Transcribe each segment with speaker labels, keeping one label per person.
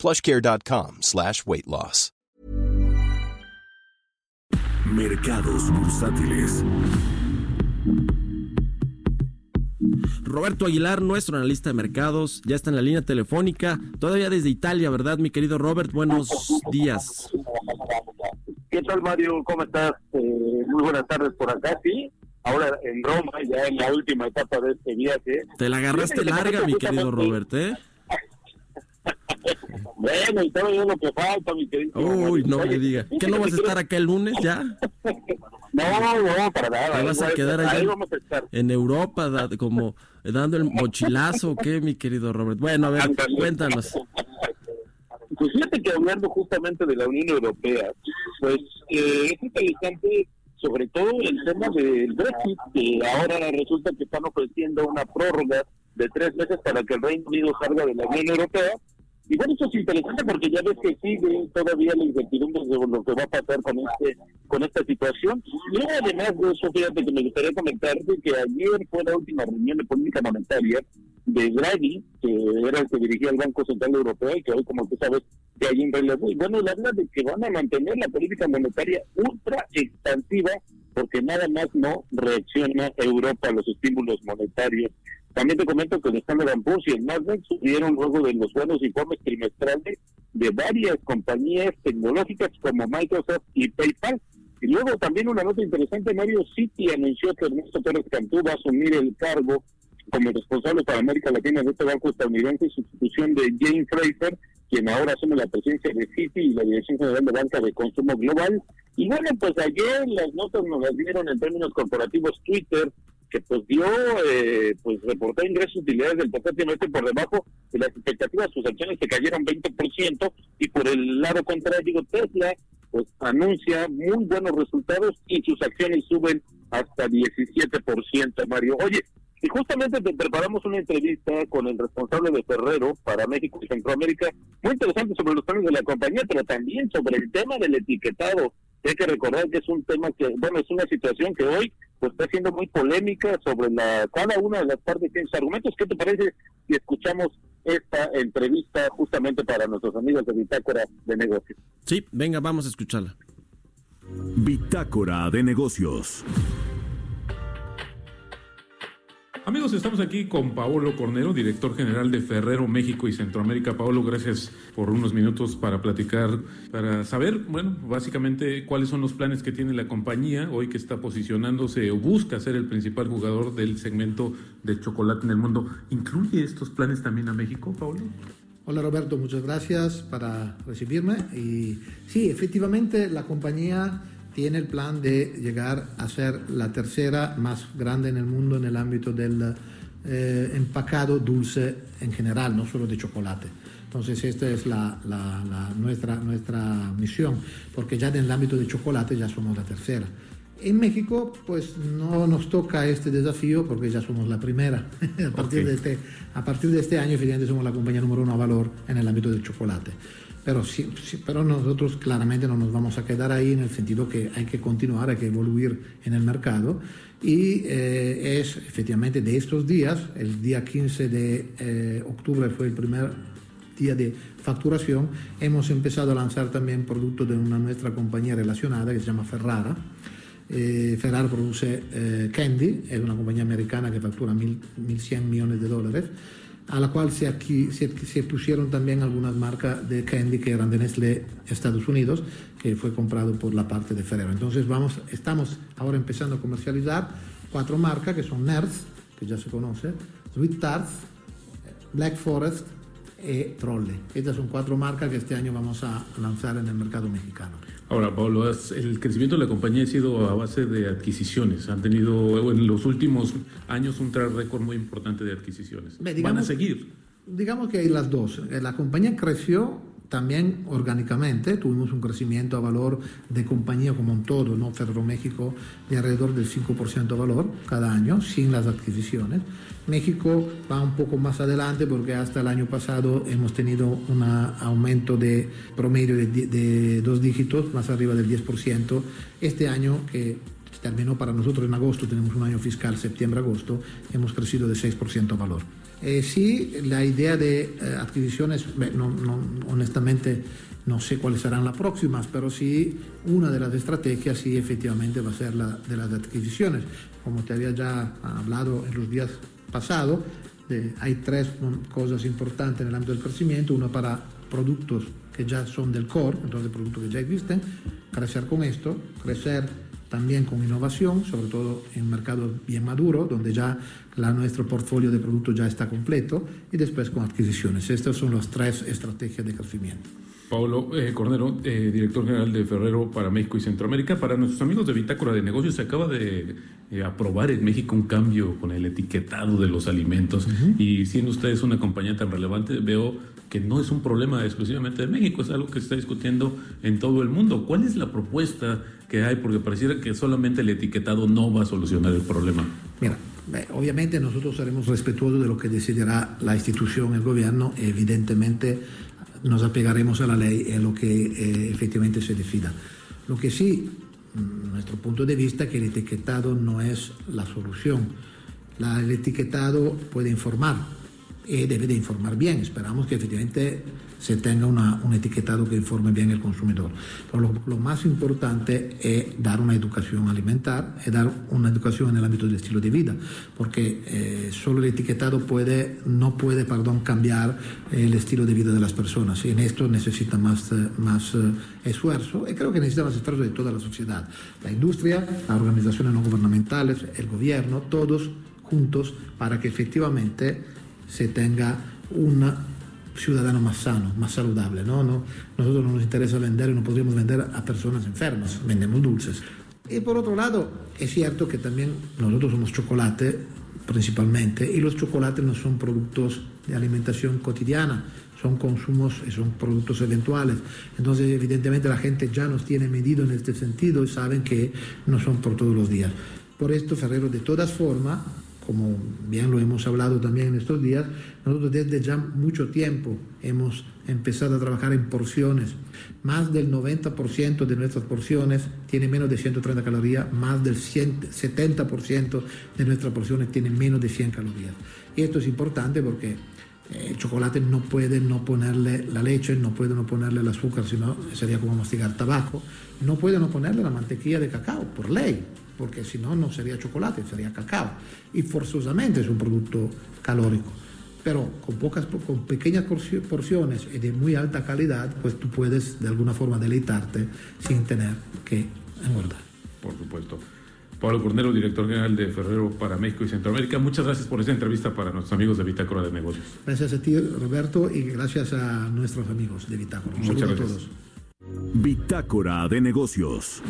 Speaker 1: plushcare.com slash weight loss.
Speaker 2: Mercados bursátiles.
Speaker 3: Roberto Aguilar, nuestro analista de mercados, ya está en la línea telefónica, todavía desde Italia, ¿verdad, mi querido Robert? Buenos días.
Speaker 4: ¿Qué tal, Mario? ¿Cómo estás? Eh, muy buenas tardes por acá, sí. Ahora en Roma, ya en la última etapa de este viaje.
Speaker 3: Te la agarraste larga, mi querido Robert, ¿eh?
Speaker 4: Bueno, y todo lo que falta, mi querido.
Speaker 3: Uy, no me diga. ¿Qué no vas a estar acá el lunes ya?
Speaker 4: No, no, para nada.
Speaker 3: ¿Te vas a quedar allá
Speaker 4: ahí vamos a estar.
Speaker 3: en Europa como dando el mochilazo o qué, mi querido Robert? Bueno, a ver, cuéntanos.
Speaker 4: Pues fíjate que hablando justamente de la Unión Europea, pues eh, es interesante sobre todo el tema del Brexit, que ahora resulta que están ofreciendo una prórroga de tres meses para que el Reino Unido salga de la Unión Europea. Y bueno, eso es interesante porque ya ves que sigue todavía la incertidumbre sobre lo que va a pasar con este con esta situación. Y además de eso, fíjate que me gustaría comentarte que ayer fue la última reunión de política monetaria de Draghi, que era el que dirigía el Banco Central Europeo y que hoy, como tú sabes, que hay un relevo. Y bueno, él habla de que van a mantener la política monetaria ultra expansiva porque nada más no reacciona Europa a los estímulos monetarios. También te comento que el Standard Poor's y el Nasdaq subieron luego de los buenos informes trimestrales de varias compañías tecnológicas como Microsoft y PayPal. Y luego también una nota interesante, Mario City anunció que Ernesto Pérez Cantú va a asumir el cargo como responsable para América Latina de este banco estadounidense en sustitución de Jane Fraser, quien ahora asume la presidencia de Citi y la Dirección General de Banca de Consumo Global. Y bueno, pues ayer las notas nos las dieron en términos corporativos Twitter, que pues dio, eh, pues reportó ingresos utilidades del porcentaje por debajo de las expectativas, sus acciones se cayeron 20% y por el lado contrario Tesla pues anuncia muy buenos resultados y sus acciones suben hasta 17%, Mario. Oye, y justamente te preparamos una entrevista con el responsable de Ferrero para México y Centroamérica, muy interesante sobre los planes de la compañía, pero también sobre el tema del etiquetado. Hay que recordar que es un tema que, bueno, es una situación que hoy pues está siendo muy polémica sobre la cada una de las partes tiene sus argumentos. ¿Qué te parece si escuchamos esta entrevista justamente para nuestros amigos de Bitácora de Negocios?
Speaker 3: Sí, venga, vamos a escucharla.
Speaker 2: Bitácora de negocios.
Speaker 5: Amigos, estamos aquí con Paolo Cornero, director general de Ferrero México y Centroamérica. Paolo, gracias por unos minutos para platicar, para saber, bueno, básicamente cuáles son los planes que tiene la compañía hoy que está posicionándose o busca ser el principal jugador del segmento de chocolate en el mundo. ¿Incluye estos planes también a México, Paolo?
Speaker 6: Hola Roberto, muchas gracias para recibirme. Y sí, efectivamente la compañía tiene el plan de llegar a ser la tercera más grande en el mundo en el ámbito del eh, empacado dulce en general, no solo de chocolate. Entonces esta es la, la- la- nuestra, nuestra misión, porque ya en el ámbito de chocolate ya somos la tercera. En México, pues no nos toca este desafío porque ya somos la primera. a, partir de este, a partir de este año, evidentemente, somos la compañía número uno a valor en el ámbito del chocolate. Pero, sí, pero nosotros claramente no nos vamos a quedar ahí en el sentido que hay que continuar, hay que evoluir en el mercado. Y eh, es efectivamente de estos días, el día 15 de eh, octubre fue el primer día de facturación, hemos empezado a lanzar también productos de una nuestra compañía relacionada que se llama Ferrara. Eh, Ferrara produce Candy, es una compañía americana que factura mil- 1.100 millones de dólares, a la cual se, pusieron también algunas marcas de Candy que eran de Nestlé Estados Unidos, que fue comprado por la parte de Ferrero. Entonces vamos, estamos ahora empezando a comercializar cuatro marcas que son Nerds, que ya se conoce, Sweet Tarts, Black Forest y Trolle. Estas son cuatro marcas que este año vamos a lanzar en el mercado mexicano.
Speaker 5: Ahora, Pablo, el crecimiento de la compañía ha sido a base de adquisiciones. Han tenido en los últimos años un track record muy importante de adquisiciones. Van a seguir.
Speaker 6: Digamos que hay las dos. Eh, La compañía creció también orgánicamente tuvimos un crecimiento a valor de compañía como un todo, ¿no? Ferro México de alrededor del 5% de valor cada año sin las adquisiciones. México va un poco más adelante porque hasta el año pasado hemos tenido un aumento de promedio de dos dígitos, más arriba del 10%. Este año que terminó para nosotros en agosto, tenemos un año fiscal septiembre-agosto, hemos crecido de 6% a valor. Eh, sí, la idea de eh, adquisiciones, no, honestamente no sé cuáles serán las próximas, pero sí una de las estrategias sí efectivamente va a ser la de las adquisiciones. Como te había ya hablado en los días pasados, hay tres cosas importantes en el ámbito del crecimiento, una para productos que ya son del core, entonces productos que ya existen, crecer con esto, crecer también con innovación, sobre todo en mercados bien maduros, donde ya la, nuestro portfolio de productos ya está completo, y después con adquisiciones. Estas son las tres estrategias de crecimiento.
Speaker 5: Pablo eh, Cornero, eh, director general de Ferrero para México y Centroamérica. Para nuestros amigos de Bitácora de Negocios, se acaba de eh, aprobar en México un cambio con el etiquetado de los alimentos. Y siendo ustedes una compañía tan relevante, veo que no es un problema exclusivamente de México, es algo que se está discutiendo en todo el mundo. ¿Cuál es la propuesta que hay? Porque pareciera que solamente el etiquetado no va a solucionar el problema.
Speaker 6: Mira, obviamente nosotros seremos respetuosos de lo que decidirá la institución, el gobierno, evidentemente nos apegaremos a la ley en lo que eh, efectivamente se decida. Lo que sí, mm, nuestro punto de vista, que el etiquetado no es la solución. el etiquetado puede informar y debe de informar bien. Esperamos que efectivamente se tenga un etiquetado que informe bien el consumidor. Pero lo, más importante es dar una educación alimentar, es dar una educación en el ámbito del estilo de vida, porque eh, solo el etiquetado puede, no puede perdón, cambiar el estilo de vida de las personas. Y en esto necesita más, eh, más eh, esfuerzo y creo que necesita más esfuerzo de toda la sociedad. La industria, las organizaciones no gubernamentales, el gobierno, todos juntos para que efectivamente se tenga una ciudadano más sano, más saludable. ¿no? No, nosotros no nos interesa vender y no podríamos vender a personas enfermas, vendemos dulces. Y por otro lado, es cierto que también nosotros somos chocolate principalmente y los chocolates no son productos de alimentación cotidiana, son consumos y son productos eventuales. Entonces, evidentemente, la gente ya nos tiene medido en este sentido y saben que no son por todos los días. Por esto, Ferrero, de todas formas, como bien lo hemos hablado también en estos días, nosotros desde ya mucho tiempo hemos empezado a trabajar en porciones. Más del 90% de nuestras porciones tiene menos de 130 calorías, más del 70% de nuestras porciones tienen menos de 100 calorías. Y esto es importante porque el chocolate no puede no ponerle la leche, no puede no ponerle el azúcar, sino sería como mastigar tabaco, no puede no ponerle la mantequilla de cacao, por ley porque si no, no sería chocolate, sería cacao. Y forzosamente es un producto calórico. Pero con, pocas, con pequeñas porciones y de muy alta calidad, pues tú puedes de alguna forma deleitarte sin tener que engordar.
Speaker 5: Por supuesto. Pablo Cornero, director general de Ferrero para México y Centroamérica. Muchas gracias por esta entrevista para nuestros amigos de Bitácora de Negocios.
Speaker 6: Gracias a ti, Roberto, y gracias a nuestros amigos de Bitácora.
Speaker 5: Un Muchas gracias. a todos.
Speaker 2: Bitácora de Negocios.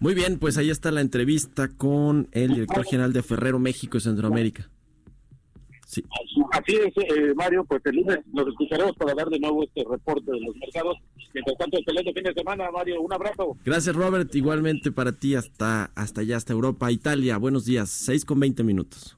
Speaker 3: Muy bien, pues ahí está la entrevista con el director general de Ferrero México y Centroamérica.
Speaker 4: Sí. Así es, eh, Mario, pues el lunes nos escucharemos para dar de nuevo este reporte de los mercados. Mientras tanto, excelente fin de semana, Mario. Un abrazo.
Speaker 3: Gracias, Robert. Igualmente para ti hasta, hasta allá, hasta Europa, Italia. Buenos días, 6 con 20 minutos.